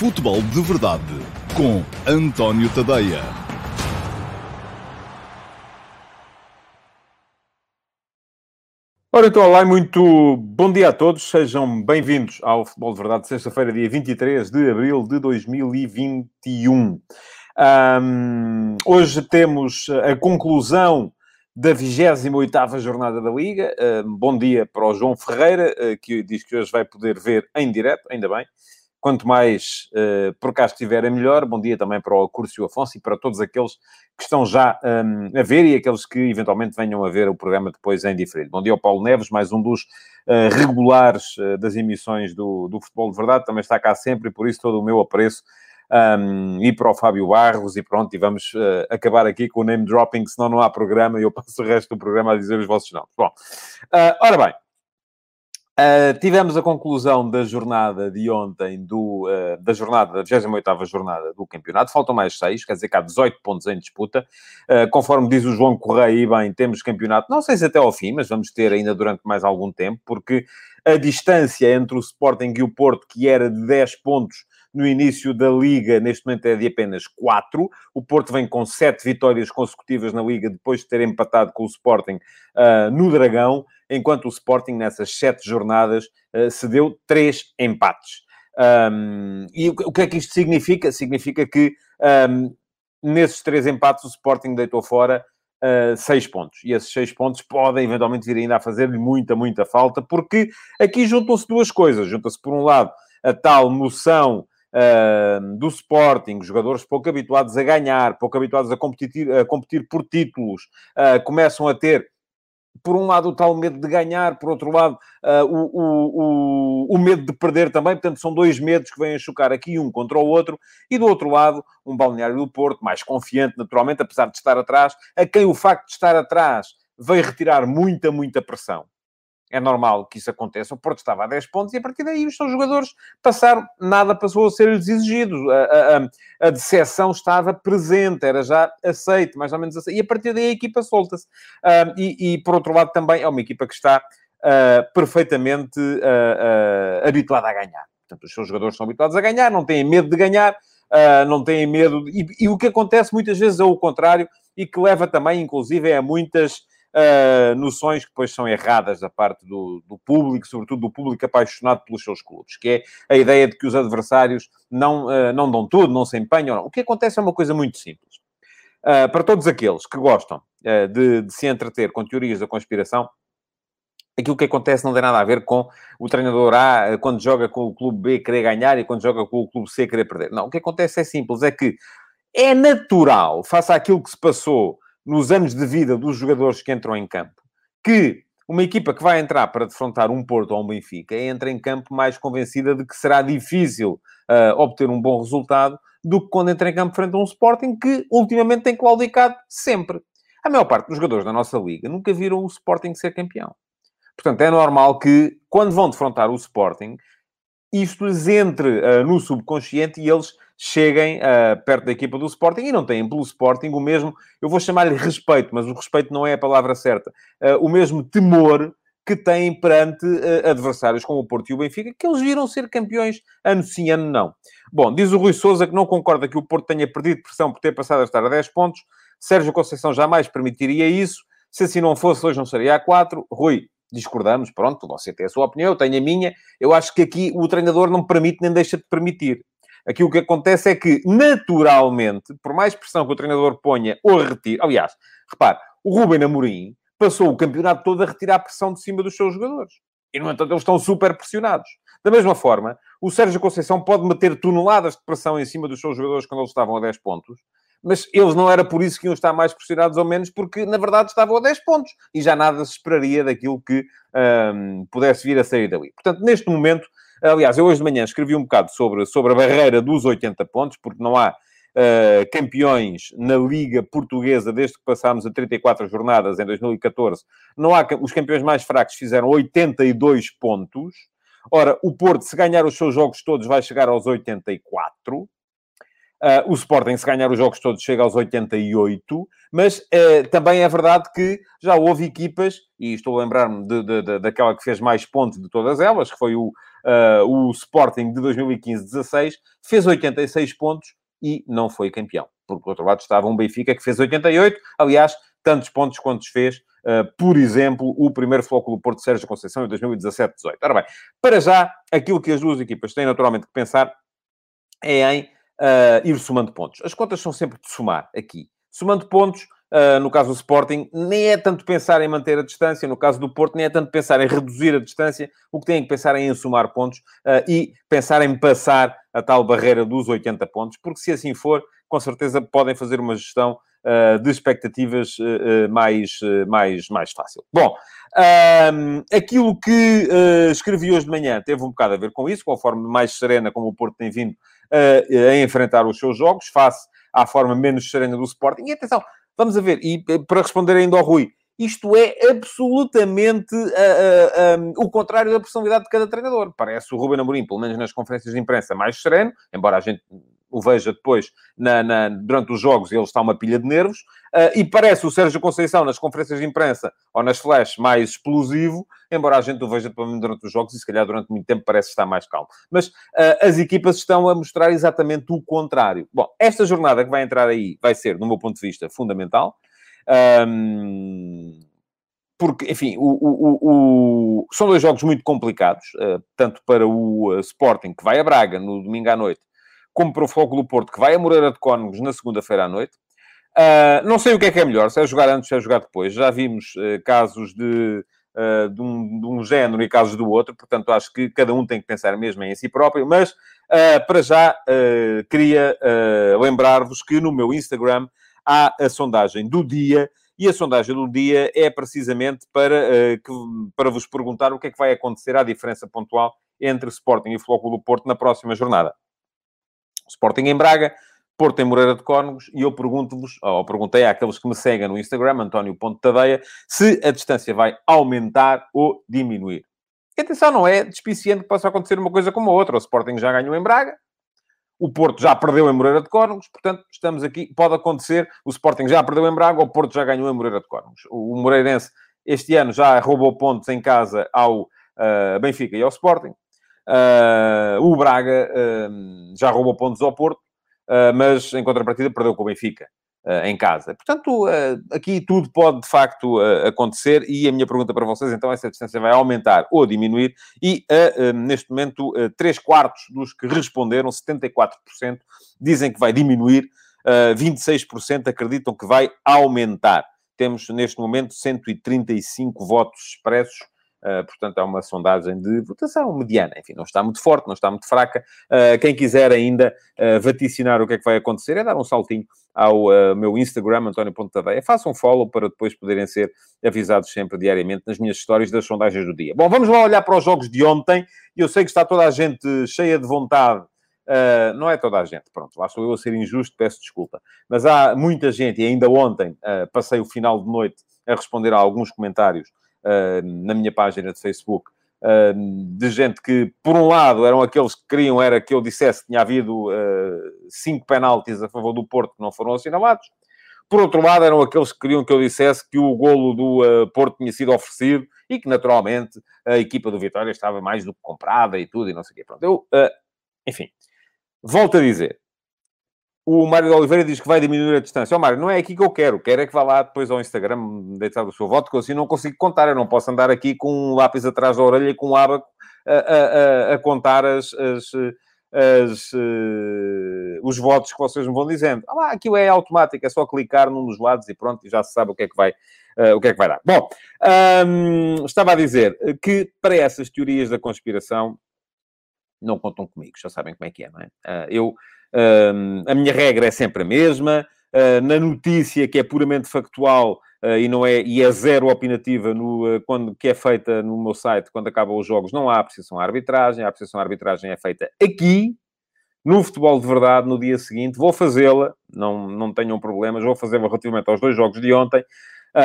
Futebol de Verdade com António Tadeia. Ora, então, olá, muito bom dia a todos. Sejam bem-vindos ao Futebol de Verdade, sexta-feira, dia 23 de abril de 2021. Um, hoje temos a conclusão da 28ª jornada da Liga. Um, bom dia para o João Ferreira, uh, que diz que hoje vai poder ver em direto, ainda bem. Quanto mais uh, por cá estiver, é melhor. Bom dia também para o Curcio Afonso e para todos aqueles que estão já um, a ver e aqueles que eventualmente venham a ver o programa depois em diferido. Bom dia ao Paulo Neves, mais um dos uh, regulares uh, das emissões do, do Futebol de Verdade. Também está cá sempre e por isso todo o meu apreço. Um, e para o Fábio Barros, e pronto, e vamos uh, acabar aqui com o name dropping, senão não há programa e eu passo o resto do programa a dizer os vossos nomes. Bom, uh, ora bem, Uh, tivemos a conclusão da jornada de ontem, do, uh, da jornada, da 28ª jornada do campeonato. Faltam mais seis, quer dizer que há 18 pontos em disputa. Uh, conforme diz o João Correia, bem, temos campeonato, não sei se até ao fim, mas vamos ter ainda durante mais algum tempo, porque a distância entre o Sporting e o Porto, que era de 10 pontos no início da Liga, neste momento é de apenas 4. O Porto vem com 7 vitórias consecutivas na Liga, depois de ter empatado com o Sporting no Dragão enquanto o Sporting, nessas sete jornadas, uh, cedeu três empates. Um, e o, o, que é que isto significa? Significa que um, nesses três empates o Sporting deitou fora uh, seis pontos. E esses seis pontos podem eventualmente vir ainda a fazer-lhe muita, muita falta, porque aqui juntam-se duas coisas. Junta-se, por um lado, a tal noção Uh, do Sporting, jogadores pouco habituados a ganhar, pouco habituados a competir, a competir por títulos, uh, começam a ter por um lado, o tal medo de ganhar, por outro lado, uh, o, o, o, medo de perder também. Portanto, são dois medos que vêm a chocar aqui, um contra o outro. E do outro lado, um balneário do Porto, mais confiante, naturalmente, apesar de estar atrás, a quem o facto de estar atrás veio retirar muita, muita pressão é normal que isso aconteça. O Porto estava a 10 pontos e a partir daí os seus jogadores passaram, nada passou a ser-lhes exigido. A, a, a, decepção estava presente, era já aceito, mais ou menos aceito. E a partir daí a equipa solta-se. Uh, e, e, por outro lado, também é uma equipa que está uh, perfeitamente uh, habituada a ganhar. Portanto, os seus jogadores são habituados a ganhar, não têm medo de ganhar, não têm medo. E, e o que acontece muitas vezes é o contrário e que leva também, inclusive, a muitas uh, noções que depois são erradas da parte do, do, público, sobretudo do público apaixonado pelos seus clubes, que é a ideia de que os adversários não, uh, não dão tudo, não se empenham. Não. O que acontece é uma coisa muito simples. Uh, para todos aqueles que gostam de, de se entreter com teorias da conspiração, aquilo que acontece não tem nada a ver com o treinador A, quando joga com o clube B, querer ganhar e quando joga com o clube C, querer perder. Não, o que acontece é simples, é que é natural, face àquilo que se passou nos anos de vida dos jogadores que entram em campo, que uma equipa que vai entrar para defrontar um Porto ou um Benfica entra em campo mais convencida de que será difícil uh, obter um bom resultado do que quando entra em campo frente a um Sporting que ultimamente tem claudicado sempre. A maior parte dos jogadores da nossa liga nunca viram o Sporting ser campeão. Portanto, é normal que, quando vão defrontar o Sporting, isto lhes entre uh, no subconsciente e eles cheguem uh, perto da equipa do Sporting e não têm pelo Sporting o mesmo, eu vou chamar-lhe respeito, mas o respeito não é a palavra certa, uh, o mesmo temor que têm perante uh, adversários como o Porto e o Benfica, que eles viram ser campeões ano sim, ano não. Bom, diz o Rui Souza que não concorda que o Porto tenha perdido pressão por ter passado a estar a 10 pontos. Sérgio Conceição jamais permitiria isso. Se assim não fosse, hoje não seria a 4. Rui, discordamos, pronto, você tem a sua opinião, eu tenho a minha. Eu acho que aqui o treinador não permite nem deixa de permitir. Aqui o que acontece é que, naturalmente, por mais pressão que o treinador ponha ou retire... Aliás, repare, o Ruben Amorim passou o campeonato todo a retirar pressão de cima dos seus jogadores. E, no entanto, eles estão super pressionados. Da mesma forma, o Sérgio Conceição pode meter toneladas de pressão em cima dos seus jogadores quando eles estavam a 10 pontos, mas eles não era por isso que iam estar mais pressionados ou menos, porque, na verdade, estavam a 10 pontos. E já nada se esperaria daquilo que pudesse vir a sair dali. Portanto, neste momento, Aliás, eu hoje de manhã escrevi um bocado sobre, sobre a barreira dos 80 pontos, porque não há uh, campeões na Liga Portuguesa desde que passámos a 34 jornadas em 2014. Não há, os campeões mais fracos fizeram 82 pontos. Ora, o Porto, se ganhar os seus jogos todos, vai chegar aos 84. Uh, o Sporting, se ganhar os jogos todos, chega aos 88, mas uh, também é verdade que já houve equipas, e estou a lembrar-me de, de, de, daquela que fez mais pontos de todas elas, que foi o, uh, o Sporting de 2015-16, fez 86 pontos e não foi campeão. Porque, do outro lado, estava um Benfica que fez 88, aliás, tantos pontos quantos fez, uh, por exemplo, o primeiro Flóculo Porto Sérgio Conceição em 2017-18. Ora bem, para já, aquilo que as duas equipas têm naturalmente que pensar é em uh, ir somando pontos. As contas são sempre de somar aqui. Somando pontos, Uh, no caso do Sporting, nem é tanto pensar em manter a distância, no caso do Porto, nem é tanto pensar em reduzir a distância, o que tem que pensar é em somar pontos uh, e pensar em passar a tal barreira dos 80 pontos, porque se assim for, com certeza podem fazer uma gestão de expectativas mais, mais, mais fácil. Bom, aquilo que escrevi hoje de manhã teve um bocado a ver com isso, conforme mais serena como o Porto tem vindo a enfrentar os seus jogos, face à forma menos serena do Sporting. E atenção, Vamos a ver, e eh, para responder ainda ao Rui, isto é absolutamente uh, uh, um, o contrário da personalidade de cada treinador. Parece o Ruben Amorim, pelo menos nas conferências de imprensa, mais sereno, embora a gente o veja depois na, na, durante os jogos, ele está uma pilha de nervos, uh, e parece o Sérgio Conceição nas conferências de imprensa ou nas flash mais explosivo, embora a gente o veja durante os jogos e se calhar durante muito tempo parece estar mais calmo. Mas uh, as equipas estão a mostrar exatamente o contrário. Bom, esta jornada que vai entrar aí vai ser, do meu ponto de vista, fundamental. Um, porque, enfim, o, o, o, são dois jogos muito complicados, uh, tanto para o Sporting, que vai a Braga no domingo à noite, como para o do Porto, que vai a Moreira de Cónegos na segunda-feira à noite. Uh, não sei o que é que é melhor, se é jogar antes, se é jogar depois. Já vimos uh, casos de, uh, de, um, de, um, género e casos do outro, portanto, acho que cada um tem que pensar mesmo em si próprio. Mas, para já, queria lembrar-vos que no meu Instagram há a sondagem do dia. E a sondagem do dia é precisamente para, que, para vos perguntar o que é que vai acontecer à diferença pontual entre Sporting e Flóculo do Porto na próxima jornada. Sporting em Braga, Porto em Moreira de Córnegos, e eu pergunto-vos, ou perguntei àqueles que me seguem no Instagram, António Tadeia, se a distância vai aumentar ou diminuir. E atenção, não é despiciente que possa acontecer uma coisa como a outra. O Sporting já ganhou em Braga, o Porto já perdeu em Moreira de Córnegos, portanto, estamos aqui, pode acontecer, o Sporting já perdeu em Braga, o Porto já ganhou em Moreira de Córnegos. O Moreirense, este ano, já roubou pontos em casa ao uh, Benfica e ao Sporting. Uh, o Braga uh, já roubou pontos ao Porto, uh, mas em contrapartida perdeu com o Benfica em casa. Portanto, aqui tudo pode de facto acontecer e a minha pergunta para vocês então é se a distância vai aumentar ou diminuir e neste momento 3 quartos dos que responderam, 74%, dizem que vai diminuir, 26% acreditam que vai aumentar. Temos neste momento 135 votos expressos Uh, portanto, é uma sondagem de votação mediana. Enfim, não está muito forte, não está muito fraca. Uh, quem quiser ainda uh, vaticinar o que é que vai acontecer é dar um saltinho ao meu Instagram, António Pontadeia. Façam um follow para depois poderem ser avisados sempre diariamente nas minhas histórias das sondagens do dia. Bom, vamos lá olhar para os jogos de ontem. Eu sei que está toda a gente cheia de vontade Uh, não é toda a gente, pronto, lá sou eu a ser injusto, peço desculpa. Mas há muita gente, e ainda ontem uh, passei o final de noite a responder a alguns comentários na minha página de Facebook, uh, de gente que, por um lado, eram aqueles que queriam era que eu dissesse que tinha havido uh, cinco penaltis a favor do Porto que não foram assinalados. Por outro lado, eram aqueles que queriam que eu dissesse que o golo do Porto tinha sido oferecido e que, naturalmente, a equipa do Vitória estava mais do que comprada e tudo, e não sei o quê. Pronto, eu, enfim, volto a dizer, o Mário Oliveira diz que vai diminuir a distância. Ó oh, Mário, não é aqui que eu quero. Quero é que vá lá depois ao Instagram deitar o seu voto, que eu assim não consigo contar. Eu não posso andar aqui com um lápis atrás da orelha e com um abaco a, a, a, a contar as, as, as uh, os votos que vocês me vão dizendo. Ah, lá, aquilo é automático, é só clicar num dos lados e pronto, já se sabe o que é que vai, uh, o que é que vai dar. Bom, um, estava a dizer que para essas teorias da conspiração não contam comigo, já sabem como é que é, não é? Uh, eu a minha regra é sempre a mesma. Uh, na notícia que é puramente factual uh, e não é e é zero opinativa no quando que é feita no meu site quando acabam os jogos não há apreciação à arbitragem a apreciação à arbitragem é feita aqui no futebol de verdade no dia seguinte vou fazê-la não não tenham problemas vou fazê-la relativamente aos dois jogos de ontem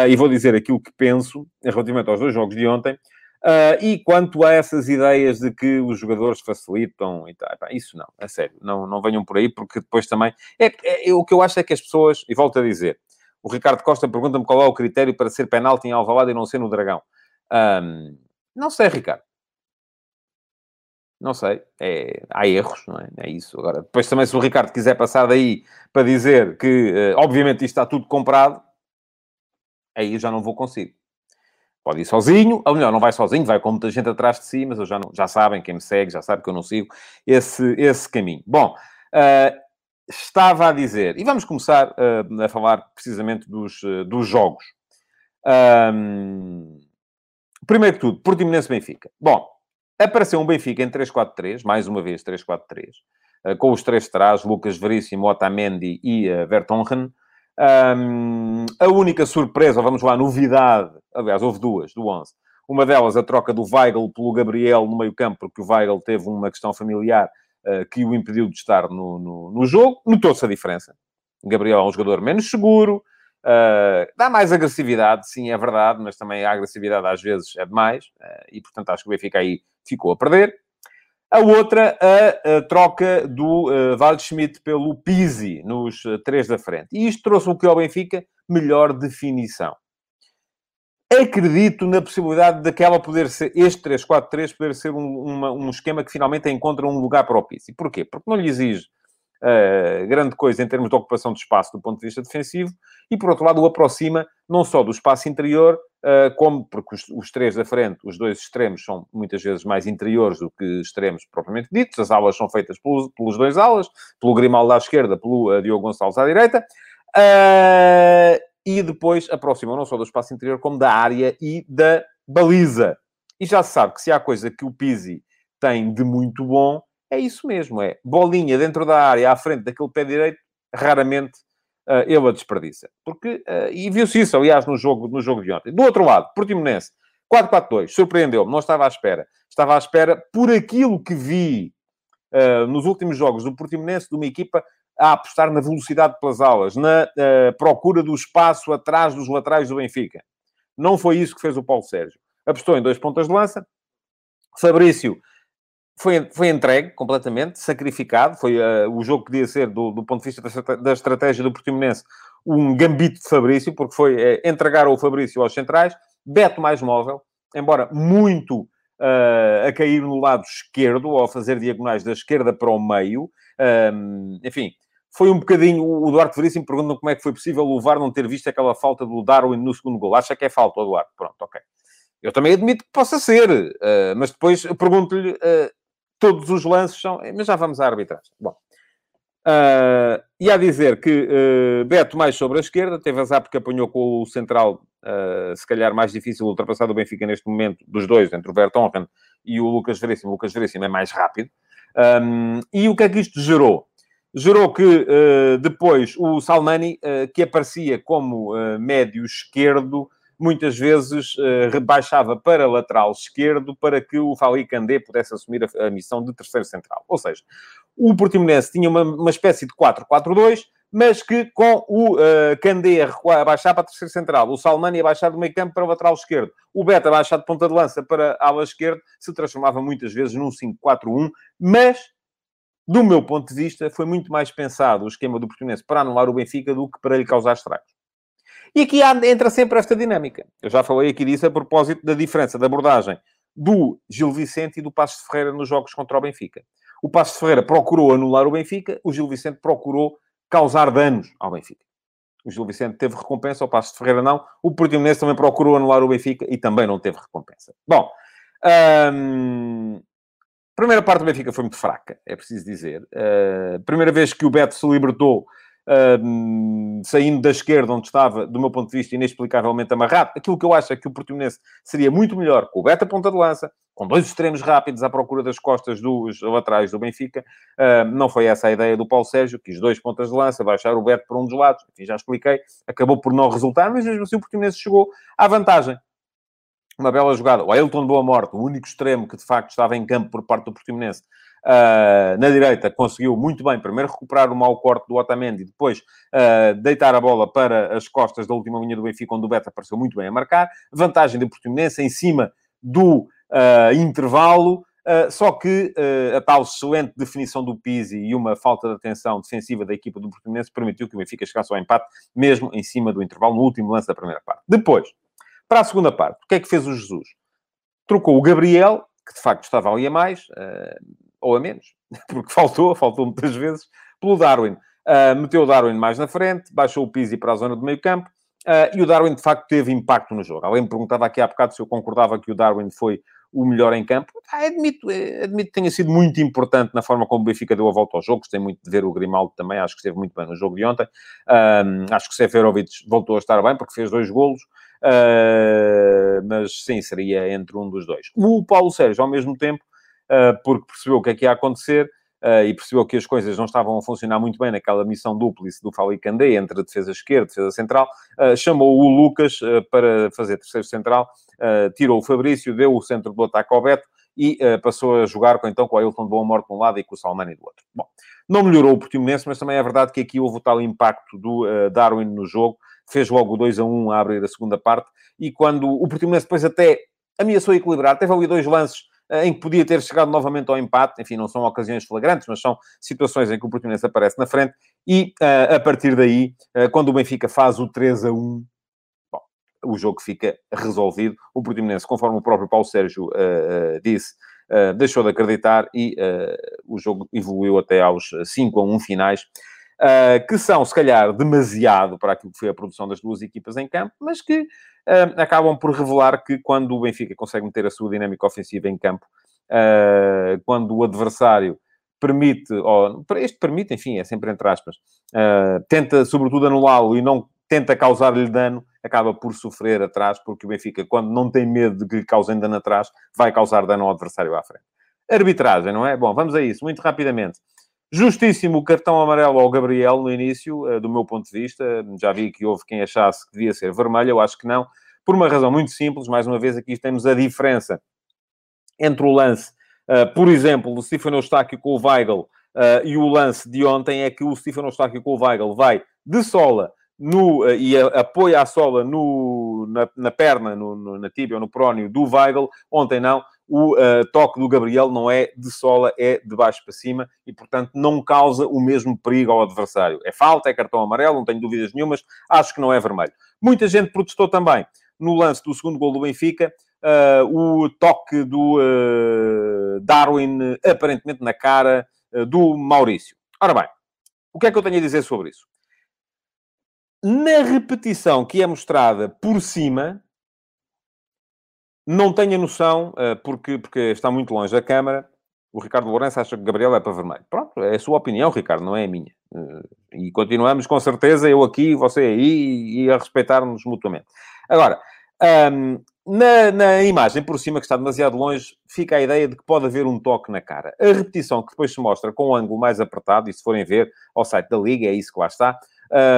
e vou dizer aquilo que penso relativamente aos dois jogos de ontem Uh, e quanto a essas ideias de que os jogadores facilitam e tal, isso não, é sério, não, não venham por aí, porque depois também. É, é, é, o que eu acho é que as pessoas, e volto a dizer, o Ricardo Costa pergunta-me qual é o critério para ser penalti em Alvalade e não ser no Dragão. Um, não sei, Ricardo. Não sei. É, há erros, não é? É isso. Agora, depois também, se o Ricardo quiser passar daí para dizer que, uh, obviamente, isto está tudo comprado, aí eu já não vou consigo. Pode ir sozinho, ou melhor, não vai sozinho, vai com muita gente atrás de si, mas eu já, não, já sabem, quem me segue já sabe que eu não sigo esse, esse caminho. Bom, uh, estava a dizer, e vamos começar uh, a falar precisamente dos, uh, dos jogos. Um, primeiro que tudo, Portimonense-Benfica. Bom, apareceu um Benfica em 3-4-3, mais uma vez 3-4-3, com os três trás, Lucas Veríssimo, Otamendi e Vertonghen. Um, a única surpresa, vamos lá, novidade, aliás, houve duas, do 11. Uma delas, a troca do Weigl pelo Gabriel no meio campo, porque o Weigl teve uma questão familiar uh, que o impediu de estar no, no, no jogo. Notou-se a diferença. O Gabriel é um jogador menos seguro, uh, dá mais agressividade, sim, é verdade, mas também a agressividade às vezes é demais, uh, e portanto acho que o Benfica aí ficou a perder. A outra, a, a troca do uh, Waldschmidt pelo Pizzi nos uh, três da frente. E isto trouxe o que ao Benfica? Melhor definição. Acredito na possibilidade daquela poder ser, este 3-4-3 poder ser um, uma, um esquema que finalmente encontra um lugar para o Pizzi. Porquê? Porque não lhe exige uh, grande coisa em termos de ocupação de espaço do ponto de vista defensivo e, por outro lado, o aproxima não só do espaço interior, uh, como porque os, os, três da frente, os dois extremos, são muitas vezes mais interiores do que extremos propriamente ditos. As alas são feitas pelos, pelos dois alas, pelo Grimaldo à esquerda, pelo uh, Diogo Gonçalves à direita. e depois aproximam não só do espaço interior, como da área e da baliza. E já se sabe que se há coisa que o Pizzi tem de muito bom, é isso mesmo, é bolinha dentro da área, à frente daquele pé direito, raramente uh, ele a desperdiça. Porque, uh, e viu-se isso, aliás, no jogo, no jogo de ontem. Do outro lado, Portimonense, 4-4-2, surpreendeu-me, não estava à espera. Estava à espera, por aquilo que vi uh, nos últimos jogos do Portimonense, de uma equipa a apostar na velocidade pelas aulas, na procura do espaço atrás dos laterais do Benfica. Não foi isso que fez o Paulo Sérgio. Apostou em dois pontas de lança. Fabrício foi, foi entregue completamente, sacrificado. Foi uh, o jogo que podia ser, do, do ponto de vista da, da, estratégia do Portimonense, um gambito de Fabrício, porque foi uh, entregar o Fabrício aos centrais. Beto mais móvel, embora muito uh, a cair no lado esquerdo, ou a fazer diagonais da esquerda para o meio. enfim, foi um bocadinho... O Duarte Veríssimo pergunta como é que foi possível o VAR não ter visto aquela falta do Darwin no segundo gol. Acha que é falta, Eduardo? Pronto, ok. Eu também admito que possa ser, mas depois pergunto-lhe todos os lances são. Mas já vamos à arbitragem. Bom. Uh, e a dizer que uh, Beto mais sobre a esquerda, teve azar porque apanhou com o central, uh, se calhar mais difícil ultrapassar o Benfica neste momento, dos dois, entre o Vertonghen e o Lucas Veríssimo. O Lucas Veríssimo é mais rápido. Um, e o que é que isto gerou? Gerou que depois o Salmani, que aparecia como médio esquerdo, muitas vezes uh, rebaixava para lateral esquerdo para que o Fali Candé pudesse assumir a, a, missão de terceiro central. Ou seja, o Portimonense tinha uma, uma espécie de 4-4-2, mas que com o uh, Candé a baixar para terceiro central, o Salmani a baixar do meio campo para o lateral esquerdo, o Beta a baixar de ponta de lança para a ala esquerda, se transformava muitas vezes num 5-4-1, mas do meu ponto de vista, foi muito mais pensado o esquema do Portimonense para anular o Benfica do que para lhe causar estragos. E aqui entra sempre esta dinâmica. Eu já falei aqui disso a propósito da diferença de abordagem do Gil Vicente e do Passos de Ferreira nos jogos contra o Benfica. O Passos de Ferreira procurou anular o Benfica, o Gil Vicente procurou causar danos ao Benfica. O Gil Vicente teve recompensa, o Passos de Ferreira não. O Portimonense também procurou anular o Benfica e também não teve recompensa. Bom, hum, primeira parte do Benfica foi muito fraca, é preciso dizer. Uh, primeira vez que o Beto se libertou saindo da esquerda, onde estava, do meu ponto de vista, inexplicavelmente amarrado. Aquilo que eu acho é que o Portimonense seria muito melhor com o Beta ponta de lança, com dois extremos rápidos à procura das costas dos laterais do Benfica. Uh, não foi essa a ideia do Paulo Sérgio, quis dois pontas de lança, baixar o Beto para um dos lados. Enfim, já expliquei. Acabou por não resultar, mas mesmo assim o Portimonense chegou à vantagem. Uma bela jogada. O Ailton Boa Morte, o único extremo que de facto estava em campo por parte do Portimonense, Uh, na direita conseguiu muito bem, primeiro recuperar o mau corte do Otamendi, depois uh, deitar a bola para as costas da última linha do Benfica, onde o Beta apareceu muito bem a marcar. Vantagem do Portimonense em cima do uh, intervalo. só que a tal excelente definição do Pizzi e uma falta de atenção defensiva da equipa do Portimonense permitiu que o Benfica chegasse ao empate, mesmo em cima do intervalo, no último lance da primeira parte. Depois, para a segunda parte, o que é que fez o Jesus? Trocou o Gabriel que de facto estava ali a mais, ou a menos, porque faltou, faltou muitas vezes, pelo Darwin. meteu o Darwin mais na frente, baixou o Pizzi para a zona do meio campo, e o Darwin de facto teve impacto no jogo. Alguém me perguntava aqui há bocado se eu concordava que o Darwin foi o melhor em campo. Ah, admito, eh, admito que tenha sido muito importante na forma como o Benfica deu a volta ao jogo. Gostei muito de ver o Grimaldo também, acho que esteve muito bem no jogo de ontem. Um, acho que Seferovic voltou a estar bem, porque fez dois golos. Uh, mas sim, seria entre um dos dois. O Paulo Sérgio, ao mesmo tempo, uh, porque percebeu o que é que ia acontecer, Uh, e percebeu que as coisas não estavam a funcionar muito bem naquela missão dúplice do Falicandé entre a defesa esquerda e defesa central, uh, chamou o Lucas para fazer terceiro central, tirou o Fabrício, deu o centro do ataque ao Beto e passou a jogar com, então com o Ailton de Boa Morte de um lado e com o Salmani do outro. Bom, não melhorou o Portimonense, mas também é verdade que aqui houve o tal impacto do Darwin no jogo, fez logo 2 a 1 a abrir a segunda parte, e quando o Portimonense depois até ameaçou equilibrar, teve ali dois lances eh, em que podia ter chegado novamente ao empate. Enfim, não são ocasiões flagrantes, mas são situações em que o Portimonense aparece na frente. E uh, a partir daí, uh, quando o Benfica faz o 3 a 1, bom, o jogo fica resolvido. O Portimonense, conforme o próprio Paulo Sérgio uh, disse, deixou de acreditar e o jogo evoluiu até aos 5 a 1 finais. Uh, que são, se calhar, demasiado para aquilo que foi a produção das duas equipas em campo, mas que uh, acabam por revelar que quando o Benfica consegue meter a sua dinâmica ofensiva em campo, uh, quando o adversário permite, ou este permite, enfim, é sempre entre aspas, tenta sobretudo anulá-lo e não tenta causar-lhe dano, acaba por sofrer atrás, porque o Benfica, quando não tem medo de que lhe causem dano atrás, vai causar dano ao adversário à frente. Arbitragem, não é? Bom, vamos a isso, muito rapidamente. Justíssimo o cartão amarelo ao Gabriel no início, eh, do meu ponto de vista. Já vi que houve quem achasse que devia ser vermelho, eu acho que não. Por uma razão muito simples, mais uma vez, aqui temos a diferença entre o lance, uh, por exemplo, do Stefano Eustáquio com o Weigl uh, e o lance de ontem, é que o Stefano Eustáquio com o Weigl vai de sola no, e apoia a sola no, na, na perna, no, no, na tíbia ou no prónio do Weigl. Ontem não o uh, toque do Gabriel não é de sola, é de baixo para cima e, portanto, não causa o mesmo perigo ao adversário. É falta, é cartão amarelo, não tenho dúvidas nenhumas, acho que não é vermelho. Muita gente protestou também no lance do segundo gol do Benfica, uh, o toque do uh, Darwin, aparentemente na cara do Maurício. Ora bem, o que é que eu tenho a dizer sobre isso? Na repetição que é mostrada por cima, não tenho a noção, eh, porque, porque está muito longe da Câmara, o Ricardo Lourenço acha que Gabriel é para vermelho. Pronto, é a sua opinião, Ricardo, não é a minha. Eh, e continuamos, com certeza, eu aqui, você aí, e a respeitar-nos mutuamente. Agora, na, na, imagem por cima, que está demasiado longe, fica a ideia de que pode haver um toque na cara. A repetição que depois se mostra com o um ângulo mais apertado, e se forem ver ao site da Liga, é isso que lá está,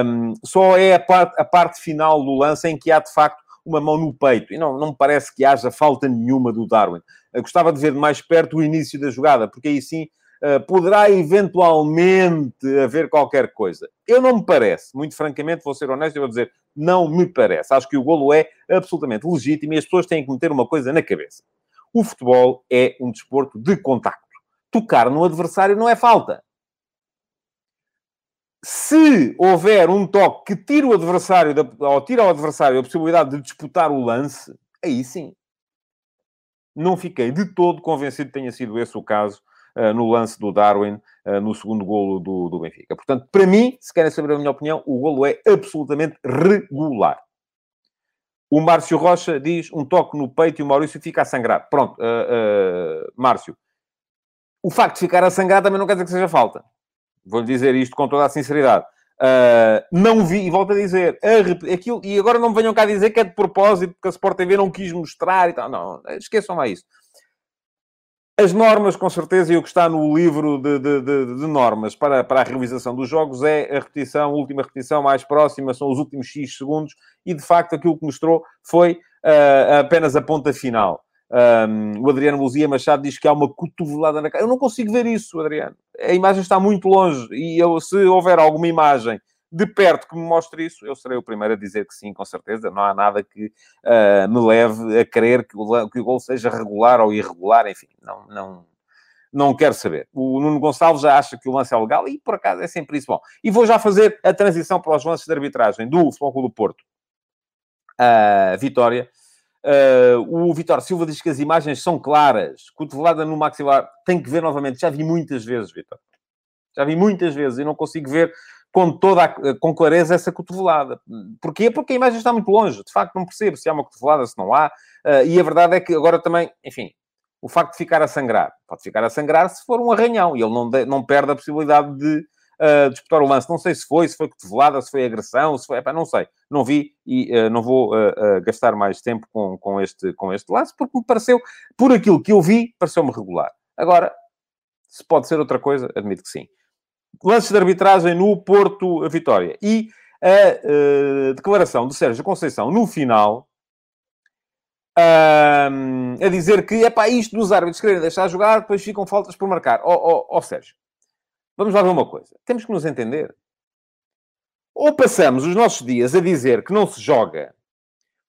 um, só é a a parte final do lance em que há, de facto, uma mão no peito. E não, não me parece que haja falta nenhuma do Darwin. Gostava de ver de mais perto o início da jogada, porque aí sim uh, poderá eventualmente haver qualquer coisa. Eu não me parece, muito francamente, vou ser honesto, eu vou dizer, não me parece. Acho que o golo é absolutamente legítimo e as pessoas têm que meter uma coisa na cabeça. O futebol é um desporto de contacto. Tocar no adversário não é falta. Se houver um toque que tira o adversário, ou tira ao adversário a possibilidade de disputar o lance, aí sim. Não fiquei de todo convencido que tenha sido esse o caso uh, no lance do Darwin, uh, no segundo golo do, do Benfica. Portanto, para mim, se querem saber a minha opinião, o golo é absolutamente regular. O Márcio Rocha diz um toque no peito e o Maurício fica a sangrar. Pronto, uh, Márcio. O facto de ficar a sangrar também não quer dizer que seja falta. Vou-lhe dizer isto com toda a sinceridade. Uh, não vi, e volto a dizer, a, aquilo, e agora não me venham cá dizer que é de propósito, porque a Sport TV não quis mostrar e tal. Não, esqueçam lá isso. As normas, com certeza, e o que está no livro de, de, de, de, normas para, para a realização dos jogos é a repetição, a última repetição mais próxima, são os últimos X segundos, e de facto aquilo que mostrou foi uh, apenas a ponta final. Um, o Adriano Luzia Machado diz que há uma cotovelada na cara. Eu não consigo ver isso, Adriano. A imagem está muito longe e eu, se houver alguma imagem de perto que me mostre isso, eu serei o primeiro a dizer que sim, com certeza. Não há nada que uh, me leve a crer que o, que o gol seja regular ou irregular, enfim, não, não, não quero saber. O Nuno Gonçalves já acha que o lance é legal e, por acaso, é sempre isso. Bom, e vou já fazer a transição para os lances de arbitragem do Futebol do Porto. Uh, Vitória Uh, o Vitor Silva diz que as imagens são claras. Cotovelada no maxilar. Tem que ver novamente. Já vi muitas vezes, Vitor. Já vi muitas vezes e não consigo ver com toda a, com clareza essa cotovelada. Porquê? Porque a imagem está muito longe. De facto, não percebo se há uma cotovelada, se não há. Uh, e a verdade é que agora também, enfim, o facto de ficar a sangrar. Pode ficar a sangrar se for um arranhão e ele não, de, não perde a possibilidade de uh, disputar o lance. Não sei se foi, se foi cotovelada, se foi agressão, se foi... Epá, não sei. Não vi e uh, não vou uh, gastar mais tempo com, com, este, com este lance, porque me pareceu, por aquilo que eu vi, pareceu-me regular. Agora, se pode ser outra coisa, admito que sim. Lances de arbitragem no Porto Vitória. E a declaração de Sérgio Conceição, no final, a dizer que é para isto dos árbitros querem deixar jogar, depois ficam faltas por marcar. Ó oh, oh, oh, Sérgio, vamos lá ver uma coisa. Temos que nos entender. Ou passamos os nossos dias a dizer que não se joga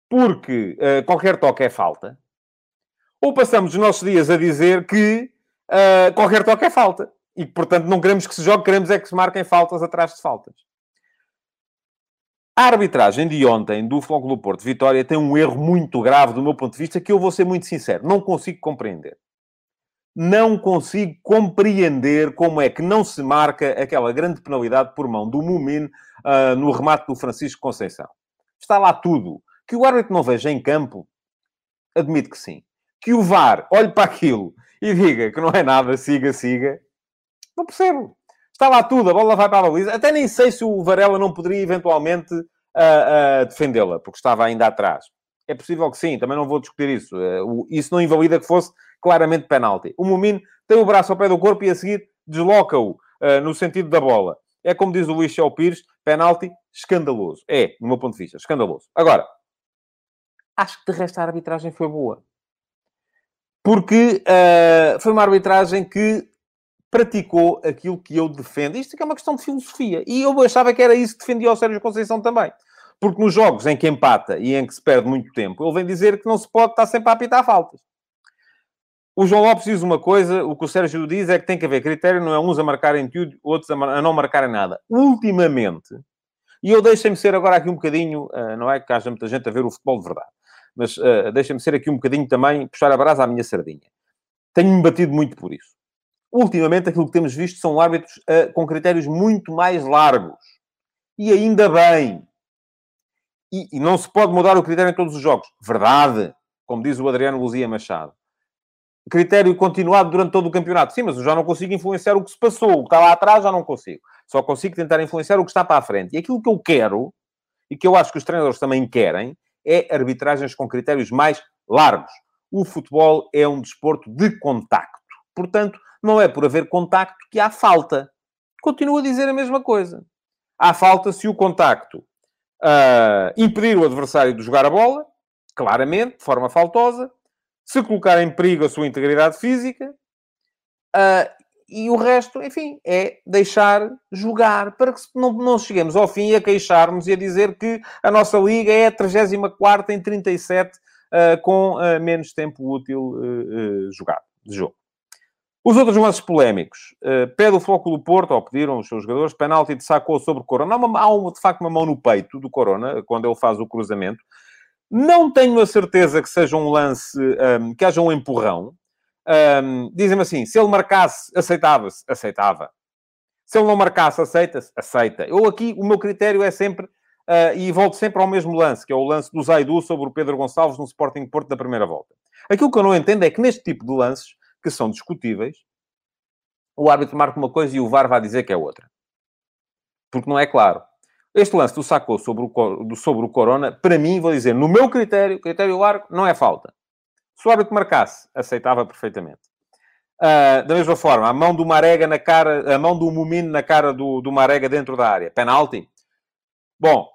porque uh, qualquer toque é falta, ou passamos os nossos dias a dizer que uh, qualquer toque é falta. E portanto, não queremos que se jogue, queremos é que se marquem faltas atrás de faltas. A arbitragem de ontem do Flóculo Porto Vitória tem um erro muito grave do meu ponto de vista que eu vou ser muito sincero, não consigo compreender. Não consigo compreender como é que não se marca aquela grande penalidade por mão do Mumin uh, no remate do Francisco Conceição. Está lá tudo. Que o árbitro não veja em campo, admito que sim. Que o VAR olhe para aquilo e diga que não é nada, siga, siga, não percebo. Está lá tudo, a bola vai para a baliza. Até nem sei se o Varela não poderia eventualmente uh, uh, defendê-la, porque estava ainda atrás. É possível que sim, também não vou discutir isso. Isso não invalida que fosse claramente penalti. O Mumino tem o braço ao pé do corpo e a seguir desloca-o no sentido da bola. É como diz o Luís Chel Pires, penalti escandaloso. É, no meu ponto de vista, escandaloso. Agora, acho que de resto a arbitragem foi boa. Porque foi uma arbitragem que praticou aquilo que eu defendo. Isto é uma questão de filosofia. E eu achava que era isso que defendia o Sérgio Conceição também. Porque nos jogos em que empata e em que se perde muito tempo, ele vem dizer que não se pode estar sempre a apitar faltas. O João Lopes diz uma coisa, o que o Sérgio diz é que tem que haver critério, não é uns a marcarem tudo, outros a não marcarem nada. Ultimamente, e eu deixem-me ser agora aqui um bocadinho, eh, não é que haja muita gente a ver o futebol de verdade, mas uh, deixem-me ser aqui um bocadinho também, puxar a brasa à minha sardinha. Tenho-me batido muito por isso ultimamente aquilo que temos visto são árbitros uh, com critérios muito mais largos. E ainda bem. E, e, não se pode mudar o critério em todos os jogos. Verdade. Como diz o Adriano Luzia Machado. Critério continuado durante todo o campeonato. Sim, mas eu já não consigo influenciar o que se passou. O que está lá atrás já não consigo. Só consigo tentar influenciar o que está para a frente. E aquilo que eu quero, e que eu acho que os treinadores também querem, é arbitragens com critérios mais largos. O futebol é um desporto de contacto. Portanto, não é por haver contacto que há falta. Continuo a dizer a mesma coisa. Há falta se o contacto uh, impedir o adversário de jogar a bola, claramente, de forma faltosa, se colocar em perigo a sua integridade física, uh, e o resto, enfim, é deixar jogar para que não, não cheguemos ao fim a queixarmos e a dizer que a nossa liga é a 34 em 37 uh, com uh, menos tempo útil uh, jogado, de jogo. Os outros lances polémicos. Pede o Flóculo Porto, ou pediram os seus jogadores, penalti de sacou sobre Corona. Há, uma, há de facto uma mão no peito do Corona, quando ele faz o cruzamento. Não tenho a certeza que seja um lance, um, que haja um empurrão. Um, Dizem-me assim, se ele marcasse, aceitava-se? Aceitava. Se ele não marcasse, aceita-se? Aceita. Eu aqui, o meu critério é sempre, uh, e volto sempre ao mesmo lance, que é o lance do Zaidu sobre o Pedro Gonçalves no Sporting Porto da primeira volta. Aquilo que eu não entendo é que neste tipo de lances, que são discutíveis, o árbitro marca uma coisa e o VAR vai dizer que é outra. Porque não é claro. Este lance do sacou sobre o, sobre o Corona, para mim, vou dizer, no meu critério, critério largo, não é falta. Se o árbitro marcasse, aceitava perfeitamente. Uh, da mesma forma, a mão do Marega na cara, a mão do Mumino na cara do, do Marega dentro da área. Penalti. Bom,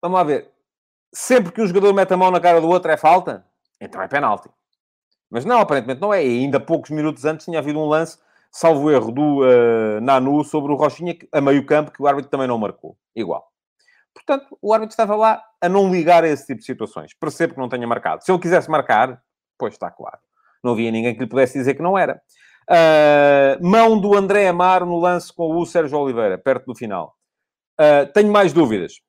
vamos lá ver. Sempre que um jogador mete a mão na cara do outro é falta? Então é penalti. Mas não, aparentemente não é. E ainda poucos minutos antes tinha havido um lance, salvo erro, do uh, Nanu sobre o Rochinha, a meio campo, que o árbitro também não marcou. Igual. Portanto, o árbitro estava lá a não ligar a esse tipo de situações. Percebo que não tenha marcado. Se ele quisesse marcar, pois está claro. Não havia ninguém que lhe pudesse dizer que não era. Uh, mão do André Amaro no lance com o Sérgio Oliveira, perto do final. Uh, tenho mais dúvidas.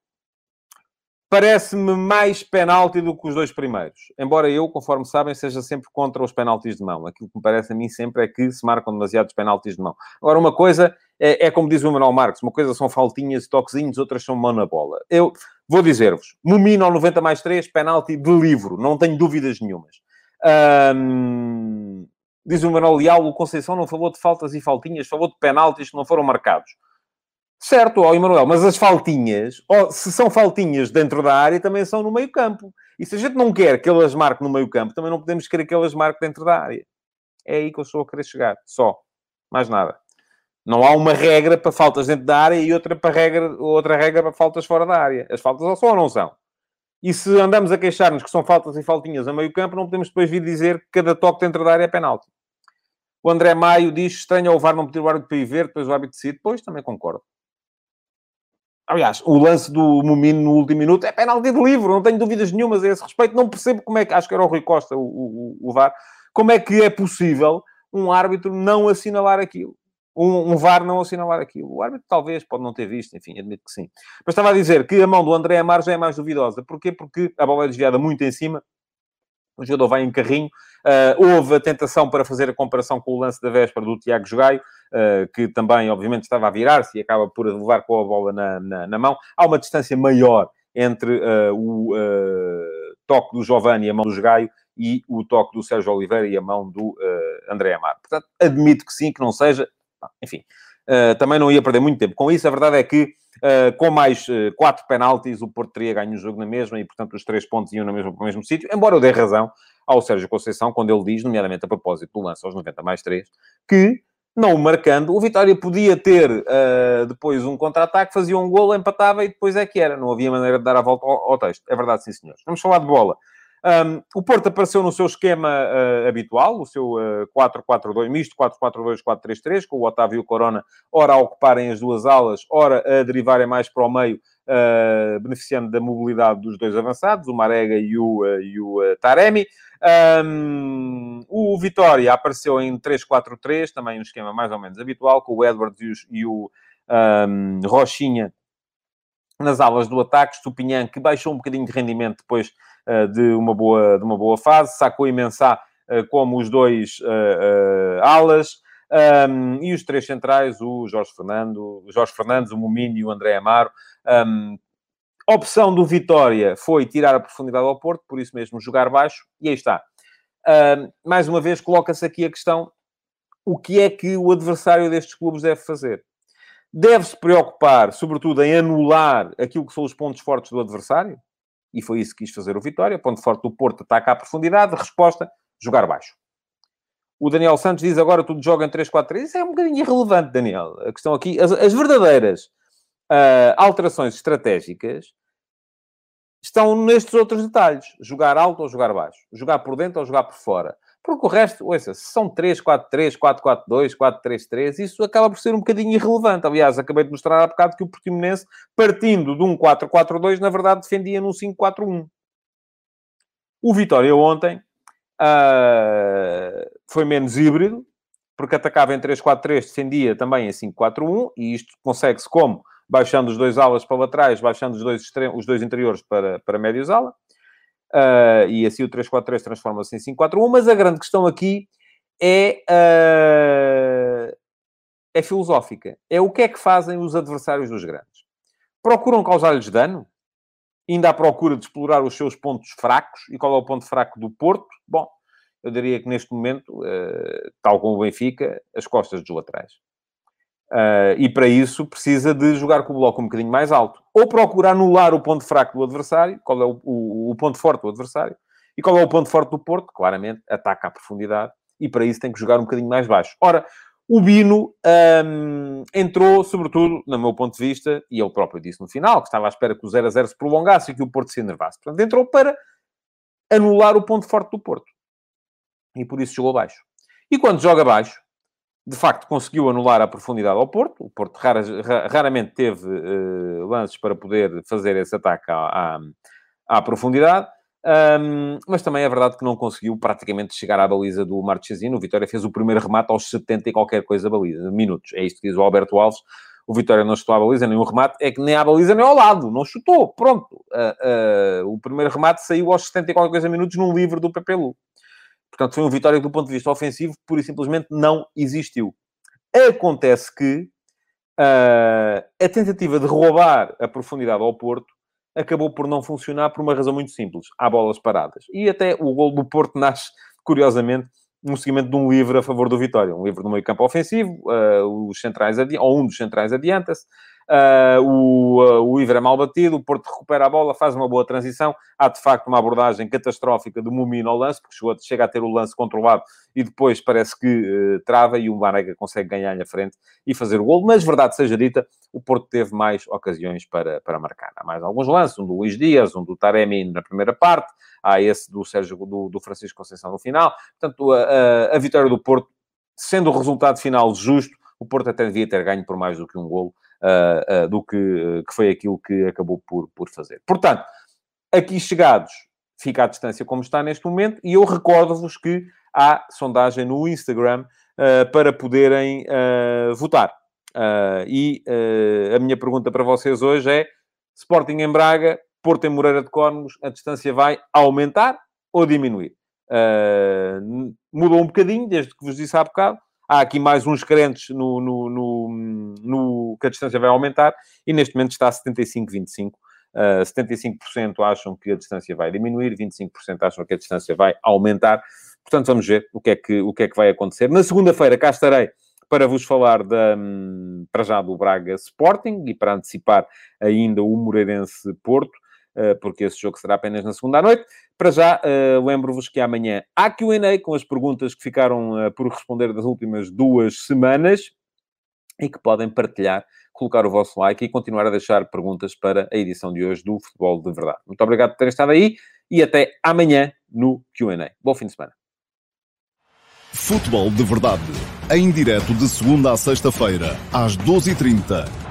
Parece-me mais penalti do que os dois primeiros. Embora eu, conforme sabem, seja sempre contra os penaltis de mão. Aquilo que me parece a mim sempre é que se marcam demasiados penaltis de mão. Agora, uma coisa é, é como diz o Manuel Marques, uma coisa são faltinhas e toquezinhos, outras são mão na bola. Eu vou dizer-vos, Mumino ao 90 mais 3, penalti de livro, não tenho dúvidas nenhumas. Um, diz o Manuel Leal, o Conceição não falou de faltas e faltinhas, falou de penaltis que não foram marcados. Certo, ó Emanuel, mas as faltinhas, ó, se são faltinhas dentro da área, também são no meio campo. E se a gente não quer que elas marquem no meio campo, também não podemos querer que elas marquem dentro da área. É aí que eu estou a querer chegar. Só. Mais nada. Não há uma regra para faltas dentro da área e outra, para regra, outra regra para faltas fora da área. As faltas ou são ou não são. E se andamos a queixar-nos que são faltas e faltinhas a meio campo, não podemos depois vir dizer que cada toque dentro da área é penalti. O André Maio diz estranho ao VAR não pedir o árbitro para ir ver, depois o árbitro decide. Pois, também concordo. Aliás, o lance do Momino no último minuto é penalti de livro, não tenho dúvidas nenhumas a esse respeito. Não percebo como é que, acho que era o Rui Costa, o, o, o VAR, como é que é possível um árbitro não assinalar aquilo. Um, um, VAR não assinalar aquilo. O árbitro talvez pode não ter visto, enfim, admito que sim. Mas estava a dizer que a mão do André Amar já é mais duvidosa. Porquê? Porque a bola é desviada muito em cima o jogador vai em carrinho. Uh, houve a tentação para fazer a comparação com o lance da véspera do Tiago Jogaio, uh, que também, obviamente, estava a virar-se e acaba por levar com a bola na, na, na mão. Há uma distância maior entre uh, o toque do Giovanni e a mão do Jogaio e o toque do Sérgio Oliveira e a mão do André Amar. Portanto, admito que sim, que não seja. Enfim, também não ia perder muito tempo com isso. A verdade é que Uh, com mais uh, quatro penaltis, o Porto teria ganho o jogo na mesma e, portanto, os três pontos iam no mesmo, no mesmo sítio. Embora eu dê razão ao Sérgio Conceição quando ele diz, nomeadamente a propósito do lance aos 90 mais 3, que, não marcando, o Vitória podia ter uh, depois um contra-ataque, fazia um golo, empatava e depois é que era. Não havia maneira de dar a volta ao, ao texto. É verdade, sim, senhores. Vamos falar de bola. Um, o Porto apareceu no seu esquema uh, habitual, o seu uh, 4-4-2, misto 4-4-2-4-3-3, com o Otávio e o Corona, ora a ocuparem as duas alas, ora a derivarem mais para o meio, uh, beneficiando da mobilidade dos dois avançados, o Marega e o, e o Taremi. Um, o Vitória apareceu em 3-4-3, também um esquema mais ou menos habitual, com o Edwards e, os, e o um, Rochinha nas alas do ataque, Stupinhan, que baixou um bocadinho de rendimento depois de, uma boa, de uma boa fase, sacou Imensá uh, como os dois uh, alas, um, e os três centrais, o Jorge Fernando, o Jorge Fernandes, o Momini e o André Amaro. Um, opção do Vitória foi tirar a profundidade ao Porto, por isso mesmo jogar baixo, e aí está. Um, mais uma vez, coloca-se aqui a questão: o que é que o adversário destes clubes deve fazer? Deve-se preocupar, sobretudo, em anular aquilo que são os pontos fortes do adversário, e foi isso que quis fazer o Vitória. Ponto forte do Porto, ataca à profundidade, resposta, jogar baixo. O Daniel Santos diz agora tudo joga em 3-4-3. Isso é um bocadinho irrelevante, Daniel. A questão aqui, as, as verdadeiras uh, alterações estratégicas estão nestes outros detalhes. Jogar alto ou jogar baixo. Jogar por dentro ou jogar por fora. Porque o resto, ouça, se são 3-4-3, 4-4-2, 4-3-3, isso acaba por ser um bocadinho irrelevante. Aliás, acabei de mostrar há bocado que o Portimonense, partindo de um 4-4-2, na verdade defendia num 5-4-1. O Vitória ontem uh, foi menos híbrido, porque atacava em 3-4-3, defendia também em 5-4-1, e isto consegue-se como? Baixando os dois alas para laterais, baixando os dois, extremos, os dois interiores para, para médios ala. Uh, e assim o 3-4-3 transforma-se em 5-4-1, mas a grande questão aqui é, uh, é filosófica. É o que é que fazem os adversários dos grandes. Procuram causar-lhes dano? Ainda à procura de explorar os seus pontos fracos. E qual é o ponto fraco do Porto? Bom, eu diria que neste momento, uh, tal como o Benfica, as costas dos laterais. Uh, e para isso precisa de jogar com o bloco um bocadinho mais alto. Ou procura anular o ponto fraco do adversário, qual é o, o, o, ponto forte do adversário, e qual é o ponto forte do Porto? Claramente, ataca à profundidade, e para isso tem que jogar um bocadinho mais baixo. Ora, o Bino um, entrou, sobretudo, no meu ponto de vista, e ele próprio disse no final, que estava à espera que o 0 a 0 se prolongasse e que o Porto se enervasse. Portanto, entrou para anular o ponto forte do Porto. E por isso jogou baixo. E quando joga baixo, de facto conseguiu anular a profundidade ao Porto. O Porto rara, raramente teve uh, lances para poder fazer esse ataque à, à, à profundidade. Um, mas também é verdade que não conseguiu praticamente chegar à baliza do Marchesino. O Vitória fez o primeiro remate aos 70 e qualquer coisa baliza, minutos. É isto que diz o Alberto Alves. o Vitória não chutou à baliza, nem o remate, é que nem à baliza nem ao lado, não chutou, pronto. Uh, uh, o primeiro remate saiu aos 70 e qualquer coisa minutos num livro do Pepe Lu. Portanto, foi um Vitória que, do ponto de vista ofensivo, pura e simplesmente não existiu. Acontece que uh, a tentativa de roubar a profundidade ao Porto acabou por não funcionar por uma razão muito simples. Há bolas paradas. E até o gol do Porto nasce, curiosamente, no seguimento de um livro a favor do Vitória. Um livro no meio campo ofensivo, uh, os centrais ou um dos centrais adianta-se, Uh, o, uh, o Iver é mal batido, o Porto recupera a bola, faz uma boa transição. Há de facto uma abordagem catastrófica do Mumino ao lance, porque chegou, chega a ter o lance controlado e depois parece que uh, trava e o Marega consegue ganhar-lhe a frente e fazer o gol. Mas, verdade seja dita, o Porto teve mais ocasiões para, para marcar. Há mais alguns lances, um do Luís Dias, um do Taremi na primeira parte, há esse do Sérgio, do, do Francisco Conceição no final. Portanto, a, a, a vitória do Porto, sendo o resultado final justo, o Porto até devia ter ganho por mais do que um golo uh, uh, do que, uh, que foi aquilo que acabou por, por fazer. Portanto, aqui chegados, fica à distância como está neste momento, e eu recordo-vos que há sondagem no Instagram para poderem votar. e a minha pergunta para vocês hoje é: Sporting em Braga, Porto em Moreira de Córregos, a distância vai aumentar ou diminuir? mudou um bocadinho, desde que vos disse há bocado. Há aqui mais uns crentes no, no, no, no que a distância vai aumentar e neste momento está a 75-25. Uh, 75% acham que a distância vai diminuir, 25% acham que a distância vai aumentar. Portanto, vamos ver o que é que, o que, é que vai acontecer. Na segunda-feira cá estarei para vos falar da, hum, para já do Braga Sporting e para antecipar ainda o Moreirense Porto. Eh, porque esse jogo será apenas na segunda à noite. Para já, eh, lembro-vos que amanhã há Q&A com as perguntas que ficaram eh, por responder das últimas duas semanas e que podem partilhar, colocar o vosso like e continuar a deixar perguntas para a edição de hoje do Futebol de Verdade. Muito obrigado por terem estado aí e até amanhã no Q&A. Bom fim de semana. Futebol de Verdade, em direto de segunda a sexta-feira, às 12h30